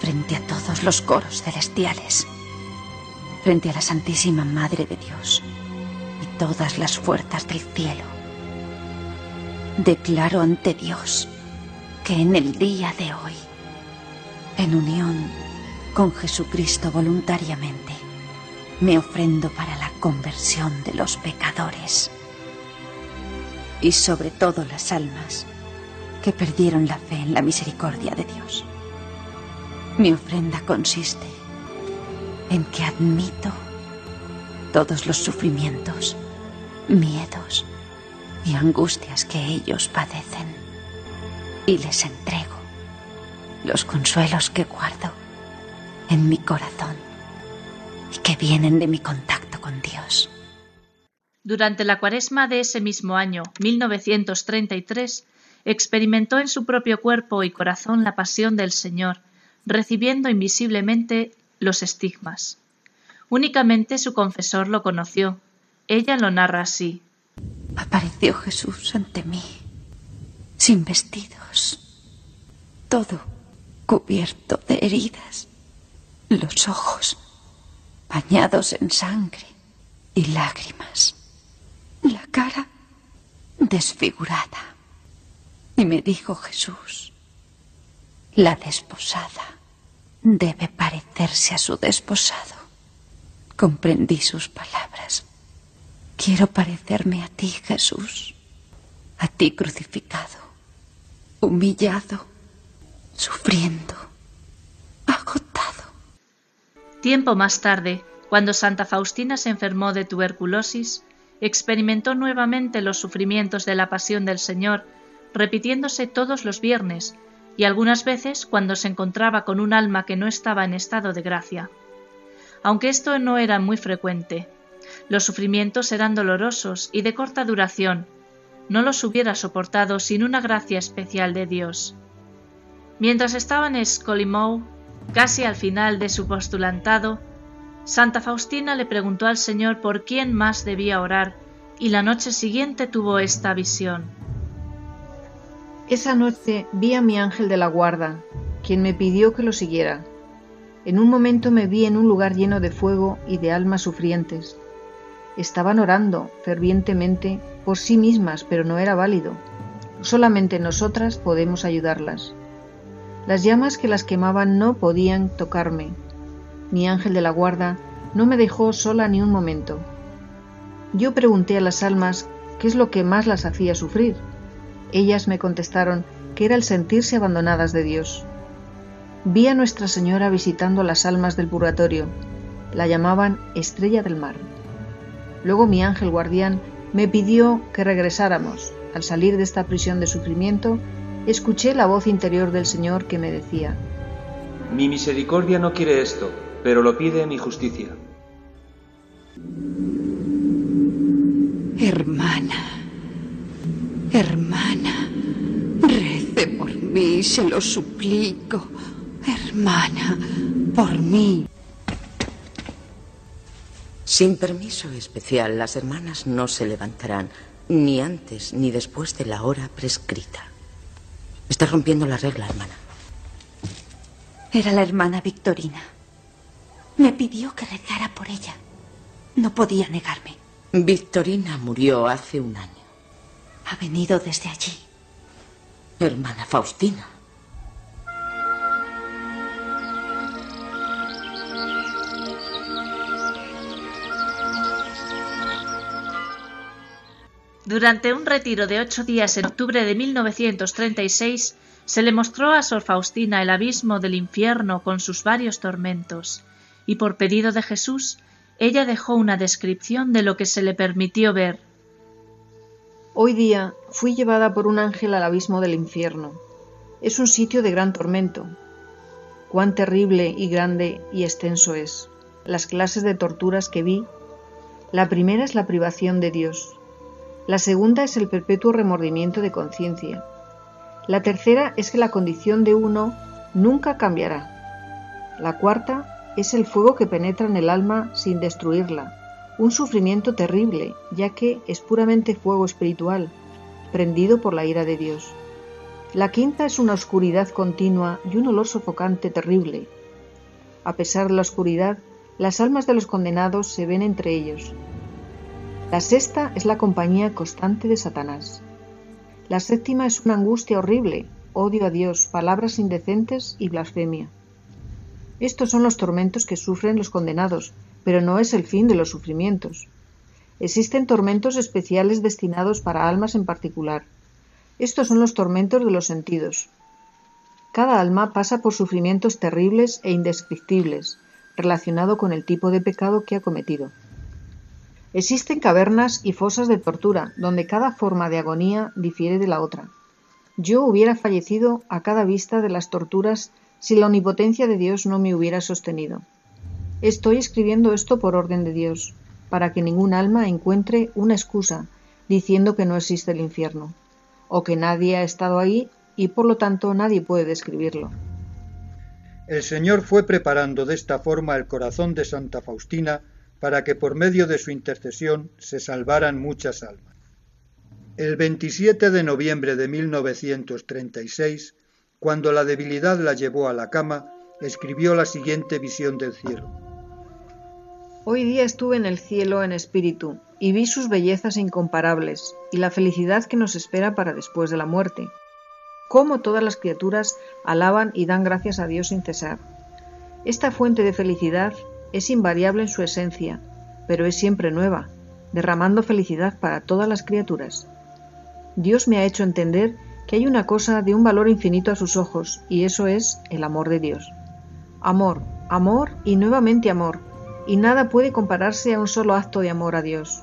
frente a todos los coros celestiales, frente a la Santísima Madre de Dios y todas las fuerzas del cielo. Declaro ante Dios que en el día de hoy, en unión con Jesucristo voluntariamente, me ofrendo para la conversión de los pecadores y sobre todo las almas que perdieron la fe en la misericordia de Dios. Mi ofrenda consiste en que admito todos los sufrimientos, miedos y angustias que ellos padecen y les entrego los consuelos que guardo en mi corazón y que vienen de mi contacto con Dios. Durante la cuaresma de ese mismo año, 1933, experimentó en su propio cuerpo y corazón la pasión del Señor, recibiendo invisiblemente los estigmas. Únicamente su confesor lo conoció. Ella lo narra así. Apareció Jesús ante mí, sin vestidos, todo cubierto de heridas, los ojos bañados en sangre y lágrimas la cara desfigurada. Y me dijo Jesús, la desposada debe parecerse a su desposado. Comprendí sus palabras. Quiero parecerme a ti, Jesús, a ti crucificado, humillado, sufriendo, agotado. Tiempo más tarde, cuando Santa Faustina se enfermó de tuberculosis, experimentó nuevamente los sufrimientos de la pasión del Señor, repitiéndose todos los viernes y algunas veces cuando se encontraba con un alma que no estaba en estado de gracia. Aunque esto no era muy frecuente, los sufrimientos eran dolorosos y de corta duración, no los hubiera soportado sin una gracia especial de Dios. Mientras estaba en Escolimou, casi al final de su postulantado, Santa Faustina le preguntó al Señor por quién más debía orar y la noche siguiente tuvo esta visión. Esa noche vi a mi ángel de la guarda, quien me pidió que lo siguiera. En un momento me vi en un lugar lleno de fuego y de almas sufrientes. Estaban orando fervientemente por sí mismas, pero no era válido. Solamente nosotras podemos ayudarlas. Las llamas que las quemaban no podían tocarme, mi ángel de la guarda, no me dejó sola ni un momento. Yo pregunté a las almas qué es lo que más las hacía sufrir. Ellas me contestaron que era el sentirse abandonadas de Dios. vi a Nuestra Señora visitando las almas del purgatorio. La llamaban Estrella del Mar. Luego mi ángel guardián me pidió que regresáramos. Al salir de esta prisión de sufrimiento, escuché la voz interior del Señor que me decía, Mi misericordia no quiere esto, pero lo pide mi justicia. Hermana, hermana, rece por mí, se lo suplico. Hermana, por mí. Sin permiso especial, las hermanas no se levantarán ni antes ni después de la hora prescrita. Estás rompiendo la regla, hermana. Era la hermana Victorina. Me pidió que rezara por ella. No podía negarme. Victorina murió hace un año. Ha venido desde allí. Hermana Faustina. Durante un retiro de ocho días en octubre de 1936, se le mostró a Sor Faustina el abismo del infierno con sus varios tormentos, y por pedido de Jesús, ella dejó una descripción de lo que se le permitió ver. Hoy día fui llevada por un ángel al abismo del infierno. Es un sitio de gran tormento. Cuán terrible y grande y extenso es. Las clases de torturas que vi. La primera es la privación de Dios. La segunda es el perpetuo remordimiento de conciencia. La tercera es que la condición de uno nunca cambiará. La cuarta es el fuego que penetra en el alma sin destruirla, un sufrimiento terrible, ya que es puramente fuego espiritual, prendido por la ira de Dios. La quinta es una oscuridad continua y un olor sofocante terrible. A pesar de la oscuridad, las almas de los condenados se ven entre ellos, la sexta es la compañía constante de Satanás. La séptima es una angustia horrible, odio a Dios, palabras indecentes y blasfemia. Estos son los tormentos que sufren los condenados, pero no es el fin de los sufrimientos. Existen tormentos especiales destinados para almas en particular. Estos son los tormentos de los sentidos. Cada alma pasa por sufrimientos terribles e indescriptibles, relacionado con el tipo de pecado que ha cometido. Existen cavernas y fosas de tortura, donde cada forma de agonía difiere de la otra. Yo hubiera fallecido a cada vista de las torturas si la omnipotencia de Dios no me hubiera sostenido. Estoy escribiendo esto por orden de Dios, para que ningún alma encuentre una excusa diciendo que no existe el infierno, o que nadie ha estado ahí y por lo tanto nadie puede describirlo. El Señor fue preparando de esta forma el corazón de Santa Faustina para que por medio de su intercesión se salvaran muchas almas. El 27 de noviembre de 1936, cuando la debilidad la llevó a la cama, escribió la siguiente visión del cielo. Hoy día estuve en el cielo en espíritu y vi sus bellezas incomparables y la felicidad que nos espera para después de la muerte. Cómo todas las criaturas alaban y dan gracias a Dios sin cesar. Esta fuente de felicidad es invariable en su esencia, pero es siempre nueva, derramando felicidad para todas las criaturas. Dios me ha hecho entender que hay una cosa de un valor infinito a sus ojos, y eso es el amor de Dios. Amor, amor y nuevamente amor, y nada puede compararse a un solo acto de amor a Dios.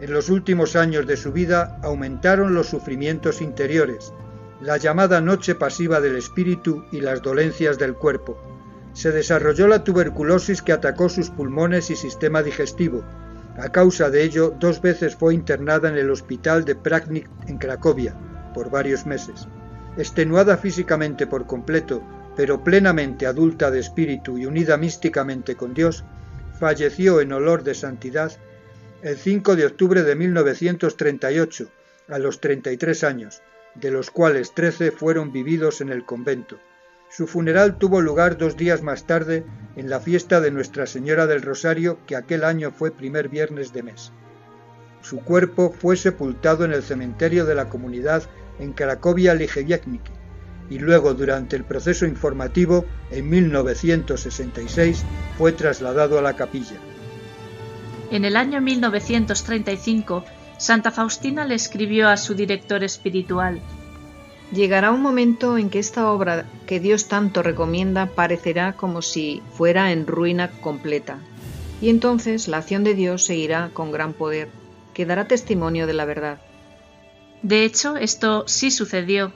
En los últimos años de su vida aumentaron los sufrimientos interiores, la llamada noche pasiva del espíritu y las dolencias del cuerpo se desarrolló la tuberculosis que atacó sus pulmones y sistema digestivo. A causa de ello, dos veces fue internada en el hospital de Pragnik en Cracovia por varios meses. Extenuada físicamente por completo, pero plenamente adulta de espíritu y unida místicamente con Dios, falleció en olor de santidad el 5 de octubre de 1938, a los 33 años, de los cuales 13 fueron vividos en el convento. Su funeral tuvo lugar dos días más tarde en la fiesta de Nuestra Señora del Rosario, que aquel año fue primer viernes de mes. Su cuerpo fue sepultado en el cementerio de la comunidad en Cracovia Ligeviecniki y luego durante el proceso informativo en 1966 fue trasladado a la capilla. En el año 1935, Santa Faustina le escribió a su director espiritual Llegará un momento en que esta obra que Dios tanto recomienda parecerá como si fuera en ruina completa, y entonces la acción de Dios seguirá con gran poder, que dará testimonio de la verdad. De hecho, esto sí sucedió.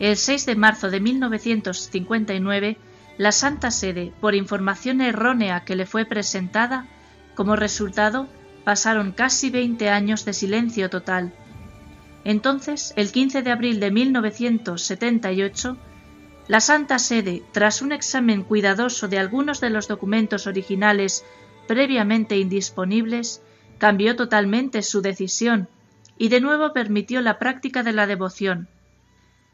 El 6 de marzo de 1959, la Santa Sede, por información errónea que le fue presentada, como resultado, pasaron casi 20 años de silencio total entonces, el 15 de abril de 1978, la Santa Sede, tras un examen cuidadoso de algunos de los documentos originales previamente indisponibles, cambió totalmente su decisión y de nuevo permitió la práctica de la devoción.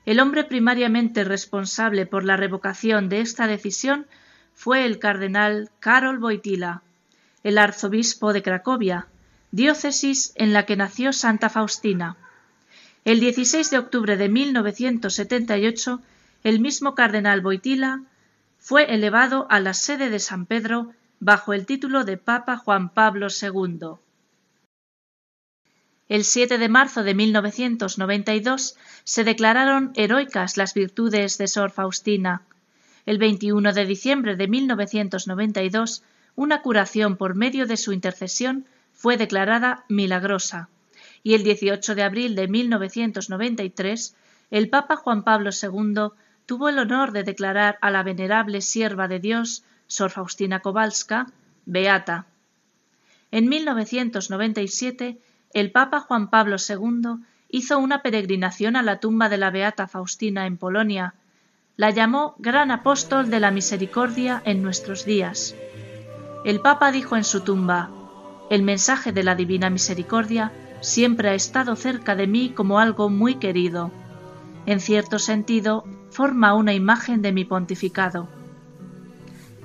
El hombre primariamente responsable por la revocación de esta decisión fue el cardenal Karol Wojtyla, el arzobispo de Cracovia, diócesis en la que nació Santa Faustina. El 16 de octubre de 1978, el mismo cardenal Boitila fue elevado a la sede de San Pedro bajo el título de Papa Juan Pablo II. El 7 de marzo de 1992 se declararon heroicas las virtudes de Sor Faustina. El 21 de diciembre de 1992, una curación por medio de su intercesión fue declarada milagrosa y el 18 de abril de 1993 el Papa Juan Pablo II tuvo el honor de declarar a la venerable sierva de Dios, Sor Faustina Kowalska, beata. En 1997 el Papa Juan Pablo II hizo una peregrinación a la tumba de la beata Faustina en Polonia. La llamó Gran Apóstol de la Misericordia en nuestros días. El Papa dijo en su tumba, el mensaje de la Divina Misericordia siempre ha estado cerca de mí como algo muy querido. En cierto sentido, forma una imagen de mi pontificado.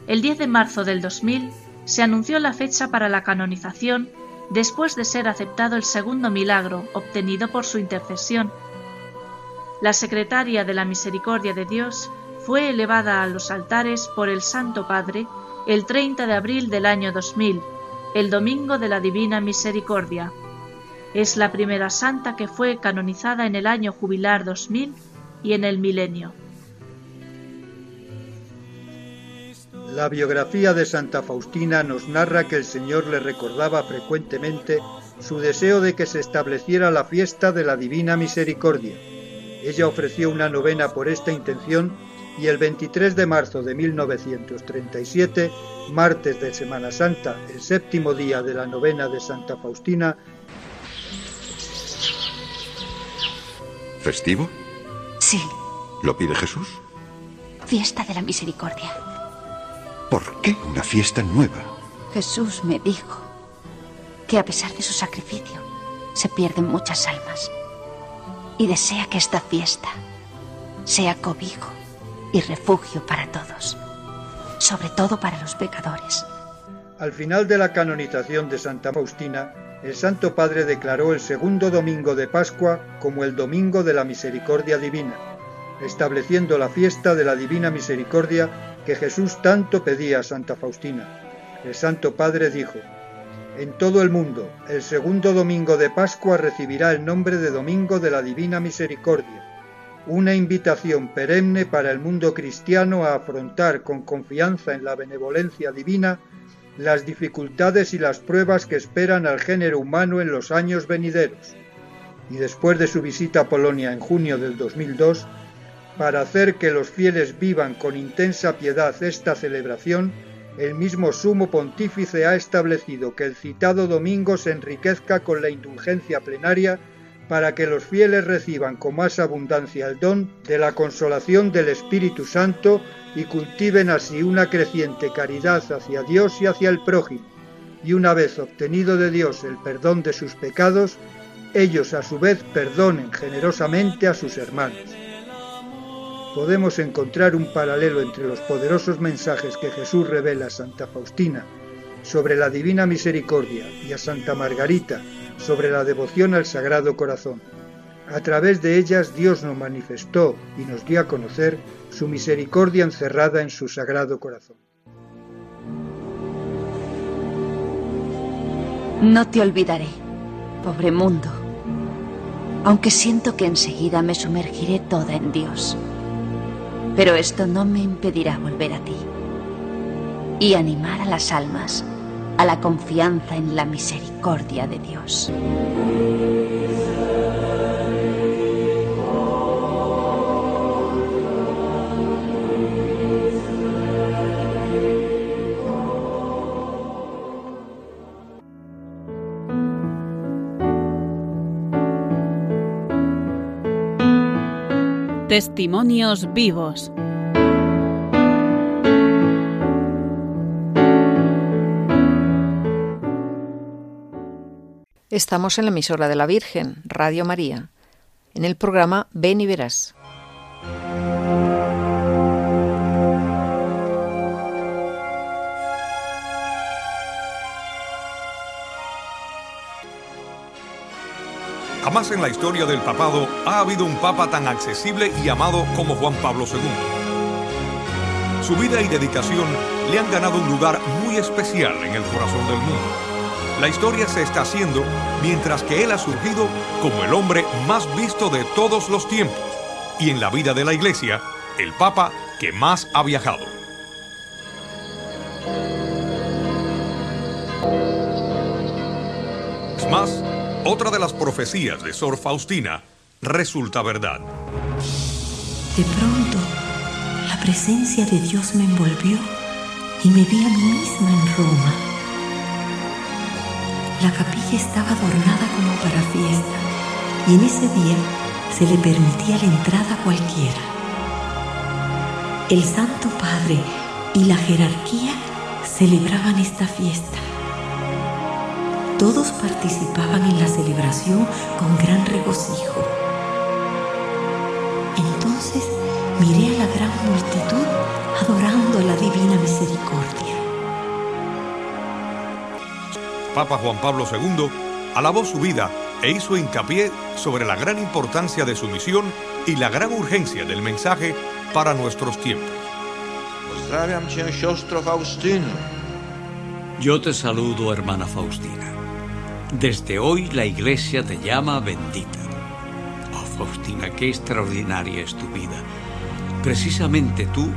El 10 de marzo del 2000 se anunció la fecha para la canonización después de ser aceptado el segundo milagro obtenido por su intercesión. La secretaria de la Misericordia de Dios fue elevada a los altares por el Santo Padre el 30 de abril del año 2000, el Domingo de la Divina Misericordia. Es la primera santa que fue canonizada en el año jubilar 2000 y en el milenio. La biografía de Santa Faustina nos narra que el Señor le recordaba frecuentemente su deseo de que se estableciera la fiesta de la Divina Misericordia. Ella ofreció una novena por esta intención y el 23 de marzo de 1937, martes de Semana Santa, el séptimo día de la novena de Santa Faustina, ¿Festivo? Sí. ¿Lo pide Jesús? Fiesta de la misericordia. ¿Por qué una fiesta nueva? Jesús me dijo que a pesar de su sacrificio se pierden muchas almas y desea que esta fiesta sea cobijo y refugio para todos, sobre todo para los pecadores. Al final de la canonización de Santa Faustina, el Santo Padre declaró el segundo domingo de Pascua como el Domingo de la Misericordia Divina, estableciendo la fiesta de la Divina Misericordia que Jesús tanto pedía a Santa Faustina. El Santo Padre dijo, En todo el mundo, el segundo domingo de Pascua recibirá el nombre de Domingo de la Divina Misericordia, una invitación perenne para el mundo cristiano a afrontar con confianza en la benevolencia divina las dificultades y las pruebas que esperan al género humano en los años venideros, y después de su visita a Polonia en junio del 2002, para hacer que los fieles vivan con intensa piedad esta celebración, el mismo sumo pontífice ha establecido que el citado domingo se enriquezca con la indulgencia plenaria para que los fieles reciban con más abundancia el don de la consolación del Espíritu Santo y cultiven así una creciente caridad hacia Dios y hacia el prójimo, y una vez obtenido de Dios el perdón de sus pecados, ellos a su vez perdonen generosamente a sus hermanos. Podemos encontrar un paralelo entre los poderosos mensajes que Jesús revela a Santa Faustina sobre la divina misericordia y a Santa Margarita sobre la devoción al Sagrado Corazón. A través de ellas Dios nos manifestó y nos dio a conocer su misericordia encerrada en su sagrado corazón. No te olvidaré, pobre mundo. aunque siento que enseguida me sumergiré toda en Dios. Pero esto no me impedirá volver a ti y animar a las almas a la confianza en la misericordia de Dios. Testimonios vivos. Estamos en la emisora de la Virgen, Radio María, en el programa Ven y Verás. Jamás en la historia del papado ha habido un papa tan accesible y amado como Juan Pablo II. Su vida y dedicación le han ganado un lugar muy especial en el corazón del mundo. La historia se está haciendo mientras que él ha surgido como el hombre más visto de todos los tiempos y en la vida de la iglesia, el papa que más ha viajado. Es más, otra de las profecías de Sor Faustina resulta verdad. De pronto, la presencia de Dios me envolvió y me vi a mí misma en Roma. La capilla estaba adornada como para fiesta y en ese día se le permitía la entrada a cualquiera. El Santo Padre y la jerarquía celebraban esta fiesta. Todos participaban en la celebración con gran regocijo. Entonces miré a la gran multitud adorando la divina misericordia. Papa Juan Pablo II alabó su vida e hizo hincapié sobre la gran importancia de su misión y la gran urgencia del mensaje para nuestros tiempos. Yo te saludo, hermana Faustina. Desde hoy la iglesia te llama bendita. Oh, Faustina, qué extraordinaria es tu vida. Precisamente tú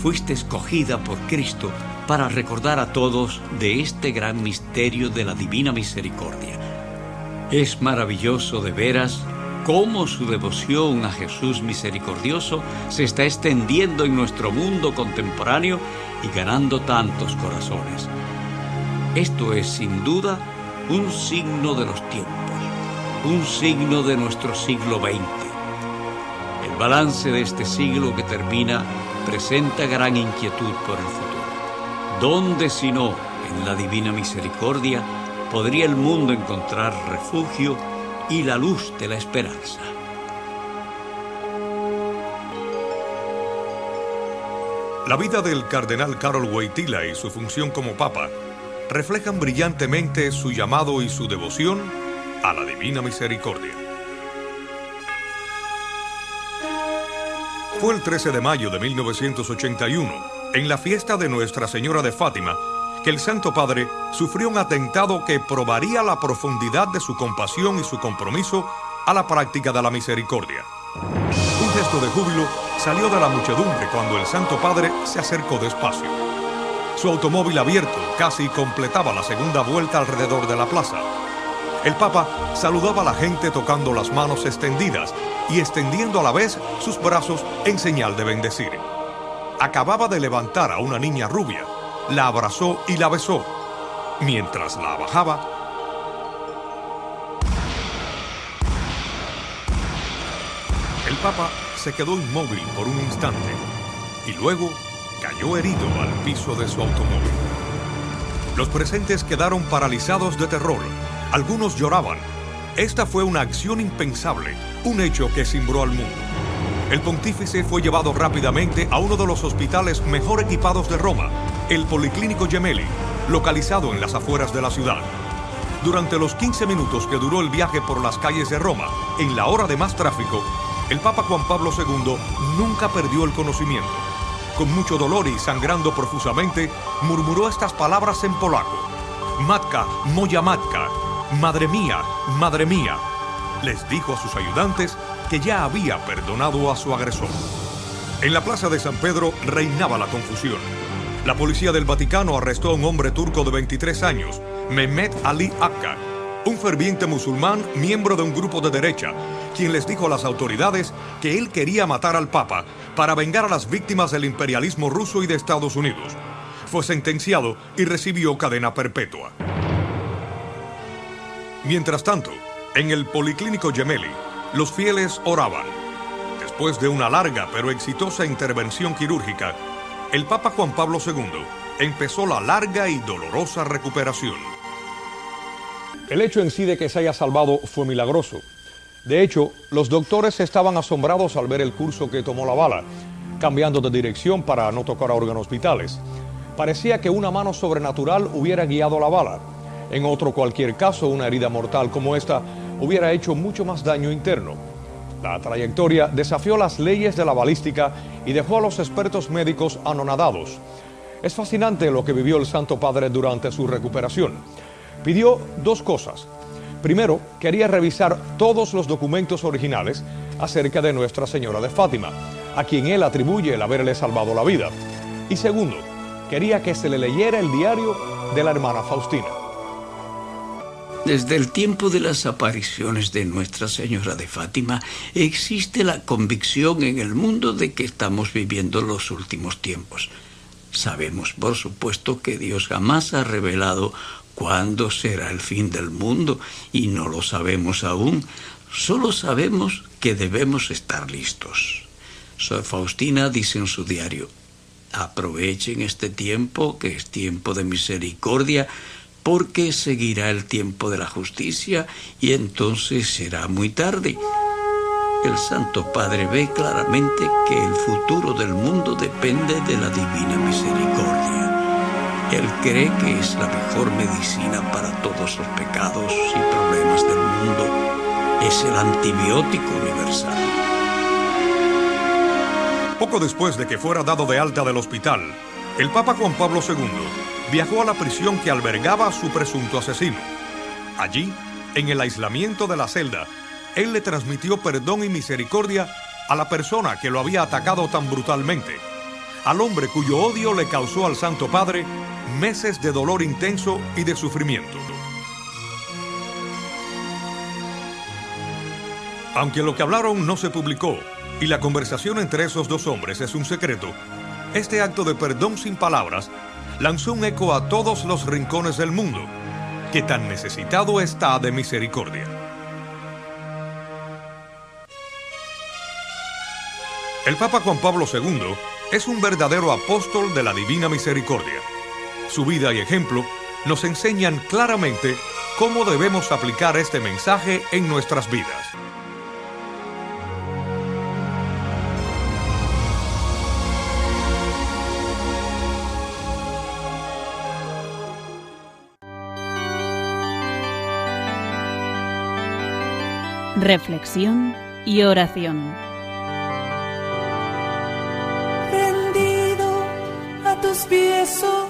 fuiste escogida por Cristo para recordar a todos de este gran misterio de la divina misericordia. Es maravilloso de veras cómo su devoción a Jesús misericordioso se está extendiendo en nuestro mundo contemporáneo y ganando tantos corazones. Esto es sin duda un signo de los tiempos, un signo de nuestro siglo XX. El balance de este siglo que termina presenta gran inquietud por el futuro. ¿Dónde si no en la divina misericordia podría el mundo encontrar refugio y la luz de la esperanza? La vida del cardenal Carol Wojtyla y su función como papa reflejan brillantemente su llamado y su devoción a la divina misericordia. Fue el 13 de mayo de 1981, en la fiesta de Nuestra Señora de Fátima, que el Santo Padre sufrió un atentado que probaría la profundidad de su compasión y su compromiso a la práctica de la misericordia. Un gesto de júbilo salió de la muchedumbre cuando el Santo Padre se acercó despacio. Su automóvil abierto casi completaba la segunda vuelta alrededor de la plaza. El Papa saludaba a la gente tocando las manos extendidas y extendiendo a la vez sus brazos en señal de bendecir. Acababa de levantar a una niña rubia, la abrazó y la besó. Mientras la bajaba, el Papa se quedó inmóvil por un instante y luego cayó herido al piso de su automóvil. Los presentes quedaron paralizados de terror. Algunos lloraban. Esta fue una acción impensable, un hecho que cimbró al mundo. El pontífice fue llevado rápidamente a uno de los hospitales mejor equipados de Roma, el Policlínico Gemelli, localizado en las afueras de la ciudad. Durante los 15 minutos que duró el viaje por las calles de Roma, en la hora de más tráfico, el Papa Juan Pablo II nunca perdió el conocimiento. Con mucho dolor y sangrando profusamente, murmuró estas palabras en polaco. Matka, moja matka, madre mía, madre mía. les dijo a sus ayudantes que ya había perdonado a su agresor. En la plaza de San Pedro reinaba la confusión. La policía del Vaticano arrestó a un hombre turco de 23 años, Mehmet Ali Akka, un ferviente musulmán miembro de un grupo de derecha, quien les dijo a las autoridades que él quería matar al Papa para vengar a las víctimas del imperialismo ruso y de Estados Unidos. Fue sentenciado y recibió cadena perpetua. Mientras tanto, en el Policlínico Gemelli, los fieles oraban. Después de una larga pero exitosa intervención quirúrgica, el Papa Juan Pablo II empezó la larga y dolorosa recuperación. El hecho en sí de que se haya salvado fue milagroso. De hecho, los doctores estaban asombrados al ver el curso que tomó la bala, cambiando de dirección para no tocar a órganos vitales. Parecía que una mano sobrenatural hubiera guiado la bala. En otro cualquier caso, una herida mortal como esta hubiera hecho mucho más daño interno. La trayectoria desafió las leyes de la balística y dejó a los expertos médicos anonadados. Es fascinante lo que vivió el Santo Padre durante su recuperación. Pidió dos cosas. Primero, quería revisar todos los documentos originales acerca de Nuestra Señora de Fátima, a quien él atribuye el haberle salvado la vida. Y segundo, quería que se le leyera el diario de la hermana Faustina. Desde el tiempo de las apariciones de Nuestra Señora de Fátima existe la convicción en el mundo de que estamos viviendo los últimos tiempos. Sabemos, por supuesto, que Dios jamás ha revelado cuándo será el fin del mundo y no lo sabemos aún. Solo sabemos que debemos estar listos. Sor Faustina dice en su diario, aprovechen este tiempo, que es tiempo de misericordia, porque seguirá el tiempo de la justicia y entonces será muy tarde. El Santo Padre ve claramente que el futuro del mundo depende de la divina misericordia. Él cree que es la mejor medicina para todos los pecados y problemas del mundo. Es el antibiótico universal. Poco después de que fuera dado de alta del hospital, el Papa Juan Pablo II viajó a la prisión que albergaba a su presunto asesino. Allí, en el aislamiento de la celda, él le transmitió perdón y misericordia a la persona que lo había atacado tan brutalmente, al hombre cuyo odio le causó al Santo Padre meses de dolor intenso y de sufrimiento. Aunque lo que hablaron no se publicó y la conversación entre esos dos hombres es un secreto, este acto de perdón sin palabras lanzó un eco a todos los rincones del mundo, que tan necesitado está de misericordia. El Papa Juan Pablo II es un verdadero apóstol de la Divina Misericordia. Su vida y ejemplo nos enseñan claramente cómo debemos aplicar este mensaje en nuestras vidas. reflexión y oración. Rendido a tus pies, oh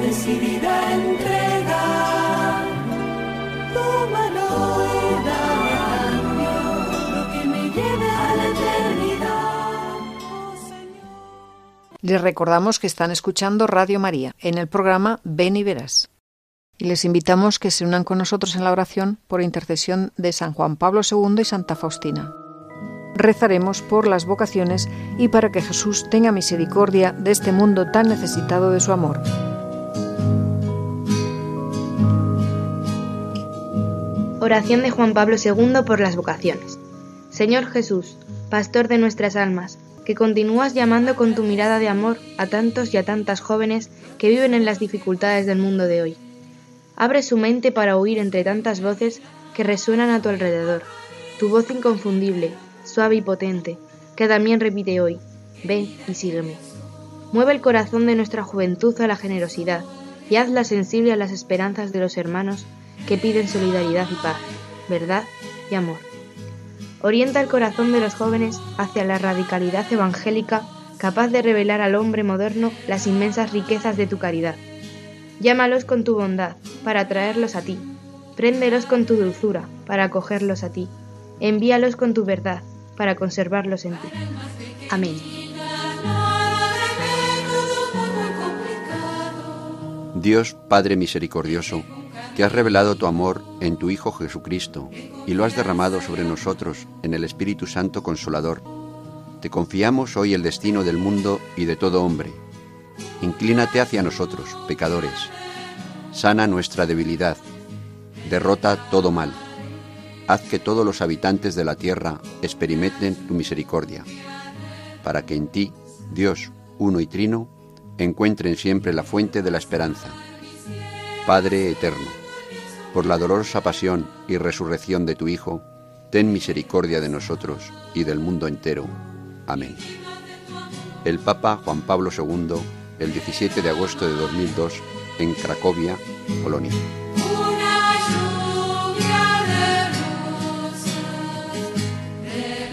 decidida entregar. Tómalo y dame lo que me lleve a la eternidad. Les recordamos que están escuchando Radio María en el programa Ven y Verás. Y les invitamos que se unan con nosotros en la oración por intercesión de San Juan Pablo II y Santa Faustina. Rezaremos por las vocaciones y para que Jesús tenga misericordia de este mundo tan necesitado de su amor. Oración de Juan Pablo II por las vocaciones. Señor Jesús, Pastor de nuestras almas, que continúas llamando con tu mirada de amor a tantos y a tantas jóvenes que viven en las dificultades del mundo de hoy. Abre su mente para oír entre tantas voces que resuenan a tu alrededor, tu voz inconfundible, suave y potente, que también repite hoy, ven y sígueme. Mueve el corazón de nuestra juventud a la generosidad y hazla sensible a las esperanzas de los hermanos que piden solidaridad y paz, verdad y amor. Orienta el corazón de los jóvenes hacia la radicalidad evangélica capaz de revelar al hombre moderno las inmensas riquezas de tu caridad. Llámalos con tu bondad para atraerlos a ti. Préndelos con tu dulzura para acogerlos a ti. Envíalos con tu verdad para conservarlos en ti. Amén. Dios Padre misericordioso, que has revelado tu amor en tu Hijo Jesucristo y lo has derramado sobre nosotros en el Espíritu Santo Consolador, te confiamos hoy el destino del mundo y de todo hombre. Inclínate hacia nosotros, pecadores. Sana nuestra debilidad. Derrota todo mal. Haz que todos los habitantes de la tierra experimenten tu misericordia, para que en ti, Dios uno y trino, encuentren siempre la fuente de la esperanza. Padre eterno, por la dolorosa pasión y resurrección de tu Hijo, ten misericordia de nosotros y del mundo entero. Amén. El Papa Juan Pablo II, el 17 de agosto de 2002, en Cracovia, Polonia.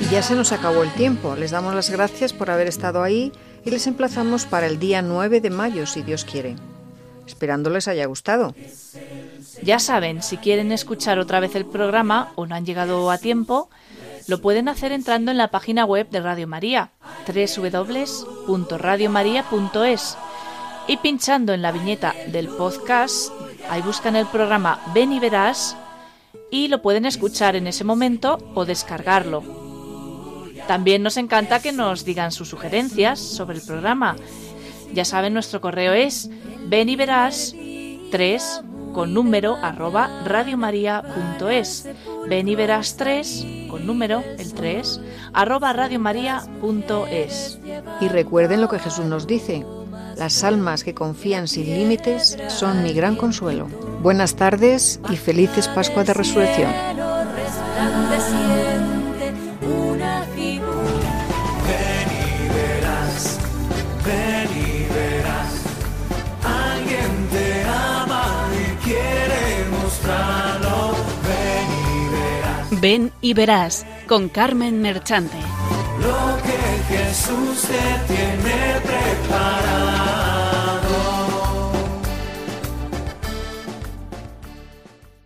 Y ya se nos acabó el tiempo. Les damos las gracias por haber estado ahí y les emplazamos para el día 9 de mayo, si Dios quiere. Esperando les haya gustado. Ya saben, si quieren escuchar otra vez el programa o no han llegado a tiempo, lo pueden hacer entrando en la página web de Radio María, www.radiomaria.es, y pinchando en la viñeta del podcast, ahí buscan el programa Ven y Verás y lo pueden escuchar en ese momento o descargarlo. También nos encanta que nos digan sus sugerencias sobre el programa. Ya saben, nuestro correo es ven y verás 3 con número arroba radiomaria.es. Ven y verás 3 con número, el 3, arroba radiomaria.es. Y recuerden lo que Jesús nos dice. Las almas que confían sin límites son mi gran consuelo. Buenas tardes y felices Pascua de Resurrección. Ven y verás con Carmen Merchante. lo que Jesús te tiene preparado.